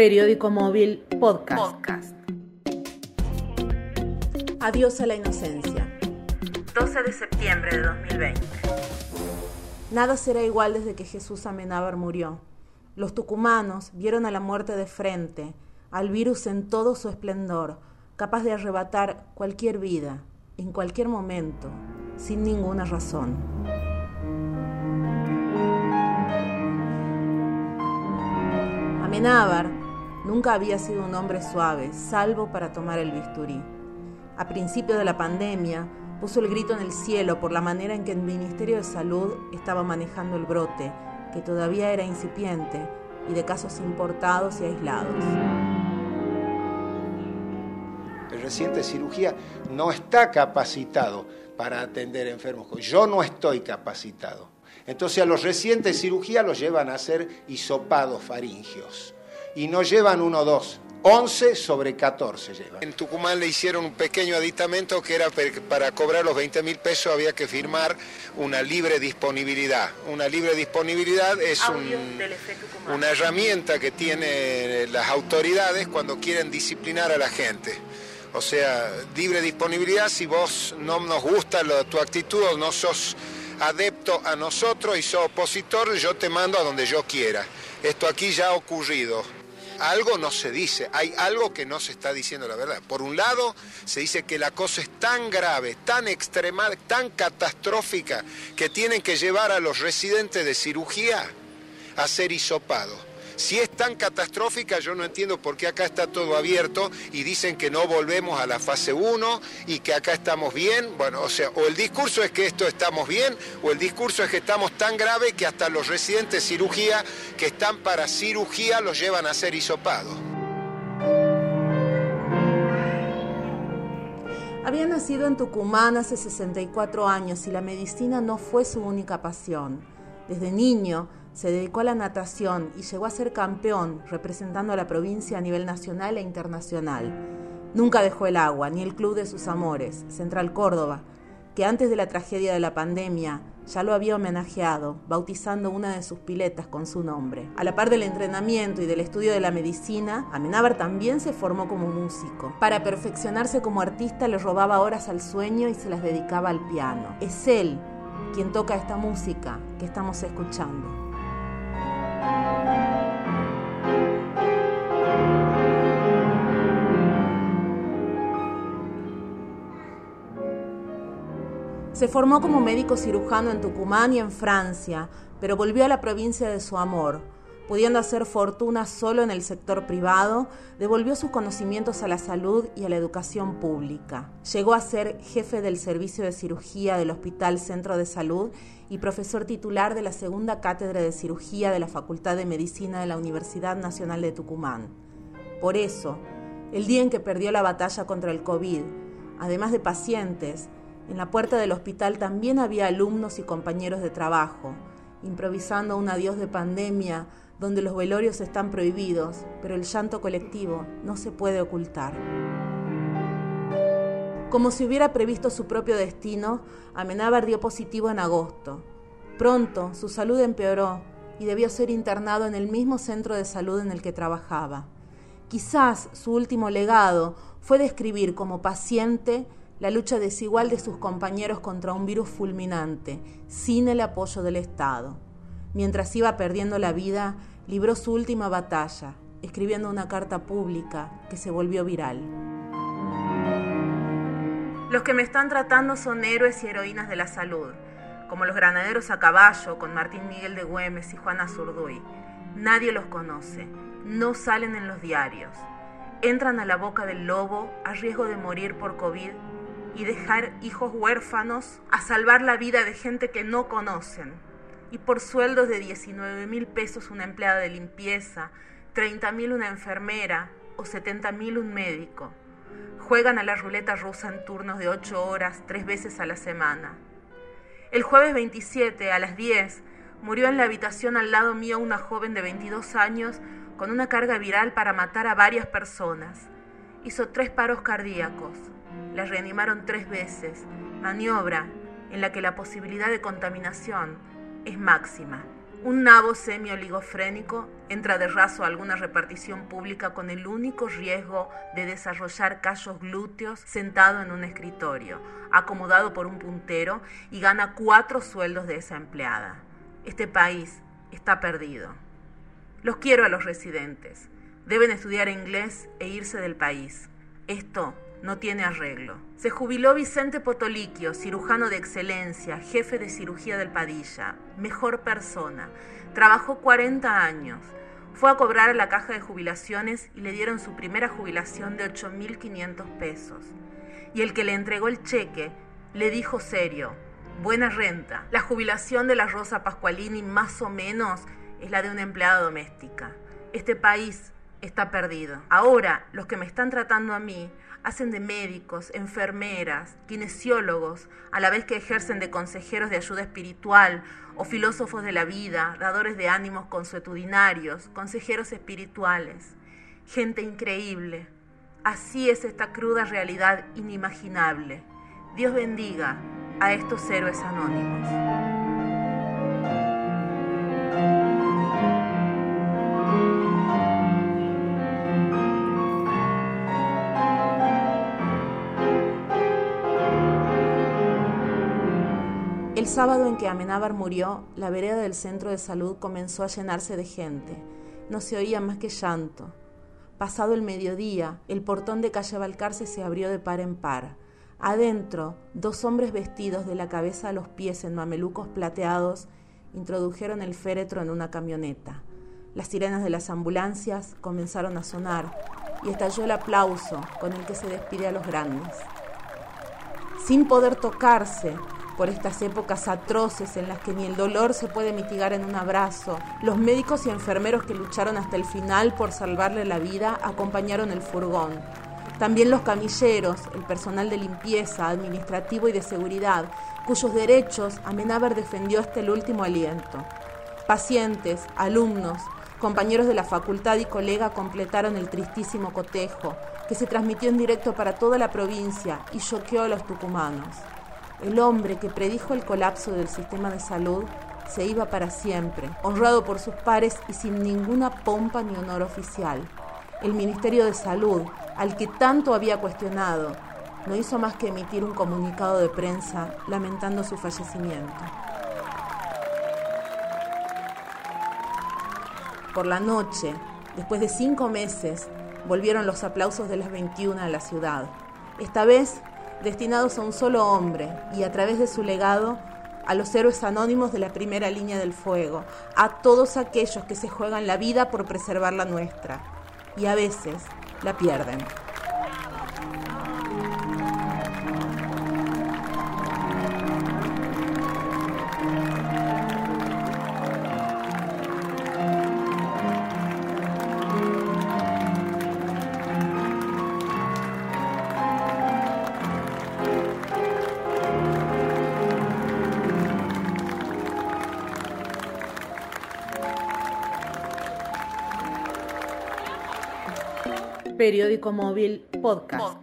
periódico móvil Podcast. Podcast. Adiós a la inocencia. 12 de septiembre de 2020. Nada será igual desde que Jesús Amenábar murió. Los tucumanos vieron a la muerte de frente, al virus en todo su esplendor, capaz de arrebatar cualquier vida, en cualquier momento, sin ninguna razón. Amenábar nunca había sido un hombre suave, salvo para tomar el bisturí. A principio de la pandemia, puso el grito en el cielo por la manera en que el Ministerio de Salud estaba manejando el brote, que todavía era incipiente y de casos importados y aislados. El reciente cirugía no está capacitado para atender enfermos. Yo no estoy capacitado. Entonces a los recientes de cirugía los llevan a hacer hisopados faringios. Y no llevan uno o dos, 11 sobre 14 llevan. En Tucumán le hicieron un pequeño aditamento que era para cobrar los 20 mil pesos había que firmar una libre disponibilidad. Una libre disponibilidad es un, una herramienta que tienen las autoridades cuando quieren disciplinar a la gente. O sea, libre disponibilidad si vos no nos gusta tu actitud o no sos adepto a nosotros y sos opositor, yo te mando a donde yo quiera. Esto aquí ya ha ocurrido. Algo no se dice, hay algo que no se está diciendo la verdad. Por un lado, se dice que la cosa es tan grave, tan extrema, tan catastrófica, que tienen que llevar a los residentes de cirugía a ser hisopados. Si es tan catastrófica, yo no entiendo por qué acá está todo abierto y dicen que no volvemos a la fase 1 y que acá estamos bien. Bueno, o sea, o el discurso es que esto estamos bien, o el discurso es que estamos tan grave que hasta los residentes de cirugía que están para cirugía los llevan a ser hisopados. Había nacido en Tucumán hace 64 años y la medicina no fue su única pasión. Desde niño, se dedicó a la natación y llegó a ser campeón representando a la provincia a nivel nacional e internacional. Nunca dejó el agua, ni el club de sus amores, Central Córdoba, que antes de la tragedia de la pandemia ya lo había homenajeado, bautizando una de sus piletas con su nombre. A la par del entrenamiento y del estudio de la medicina, Amenábar también se formó como músico. Para perfeccionarse como artista le robaba horas al sueño y se las dedicaba al piano. Es él quien toca esta música que estamos escuchando. Se formó como médico cirujano en Tucumán y en Francia, pero volvió a la provincia de su amor. Pudiendo hacer fortuna solo en el sector privado, devolvió sus conocimientos a la salud y a la educación pública. Llegó a ser jefe del servicio de cirugía del Hospital Centro de Salud y profesor titular de la segunda cátedra de cirugía de la Facultad de Medicina de la Universidad Nacional de Tucumán. Por eso, el día en que perdió la batalla contra el COVID, además de pacientes, en la puerta del hospital también había alumnos y compañeros de trabajo, improvisando un adiós de pandemia donde los velorios están prohibidos, pero el llanto colectivo no se puede ocultar. Como si hubiera previsto su propio destino, Amenábar dio positivo en agosto. Pronto su salud empeoró y debió ser internado en el mismo centro de salud en el que trabajaba. Quizás su último legado fue describir como paciente la lucha desigual de sus compañeros contra un virus fulminante, sin el apoyo del Estado. Mientras iba perdiendo la vida, libró su última batalla, escribiendo una carta pública que se volvió viral. Los que me están tratando son héroes y heroínas de la salud, como los granaderos a caballo con Martín Miguel de Güemes y Juana Zurduy. Nadie los conoce, no salen en los diarios. Entran a la boca del lobo a riesgo de morir por COVID y dejar hijos huérfanos a salvar la vida de gente que no conocen. Y por sueldos de 19 mil pesos una empleada de limpieza, 30 mil una enfermera o 70 mil un médico. Juegan a la ruleta rusa en turnos de 8 horas, tres veces a la semana. El jueves 27 a las 10 murió en la habitación al lado mío una joven de 22 años con una carga viral para matar a varias personas. Hizo tres paros cardíacos. La reanimaron tres veces, maniobra en la que la posibilidad de contaminación es máxima. Un nabo semi-oligofrénico entra de raso a alguna repartición pública con el único riesgo de desarrollar callos glúteos sentado en un escritorio, acomodado por un puntero y gana cuatro sueldos de esa empleada. Este país está perdido. Los quiero a los residentes. Deben estudiar inglés e irse del país. Esto no tiene arreglo. Se jubiló Vicente Potoliquio, cirujano de excelencia, jefe de cirugía del Padilla, mejor persona. Trabajó 40 años. Fue a cobrar a la caja de jubilaciones y le dieron su primera jubilación de 8.500 pesos. Y el que le entregó el cheque le dijo serio, buena renta. La jubilación de la Rosa Pascualini más o menos es la de una empleada doméstica. Este país está perdido. Ahora los que me están tratando a mí hacen de médicos, enfermeras, kinesiólogos, a la vez que ejercen de consejeros de ayuda espiritual o filósofos de la vida, dadores de ánimos consuetudinarios, consejeros espirituales. Gente increíble. Así es esta cruda realidad inimaginable. Dios bendiga a estos héroes anónimos. El sábado en que Amenábar murió, la vereda del centro de salud comenzó a llenarse de gente. No se oía más que llanto. Pasado el mediodía, el portón de calle Balcarce se abrió de par en par. Adentro, dos hombres vestidos de la cabeza a los pies en mamelucos plateados introdujeron el féretro en una camioneta. Las sirenas de las ambulancias comenzaron a sonar y estalló el aplauso con el que se despide a los grandes. Sin poder tocarse, por estas épocas atroces en las que ni el dolor se puede mitigar en un abrazo, los médicos y enfermeros que lucharon hasta el final por salvarle la vida acompañaron el furgón. También los camilleros, el personal de limpieza, administrativo y de seguridad, cuyos derechos Amenábar defendió hasta el último aliento. Pacientes, alumnos, compañeros de la facultad y colega completaron el tristísimo cotejo, que se transmitió en directo para toda la provincia y choqueó a los tucumanos. El hombre que predijo el colapso del sistema de salud se iba para siempre, honrado por sus pares y sin ninguna pompa ni honor oficial. El Ministerio de Salud, al que tanto había cuestionado, no hizo más que emitir un comunicado de prensa lamentando su fallecimiento. Por la noche, después de cinco meses, volvieron los aplausos de las 21 a la ciudad. Esta vez destinados a un solo hombre y a través de su legado a los héroes anónimos de la primera línea del fuego, a todos aquellos que se juegan la vida por preservar la nuestra y a veces la pierden. Periódico Móvil Podcast.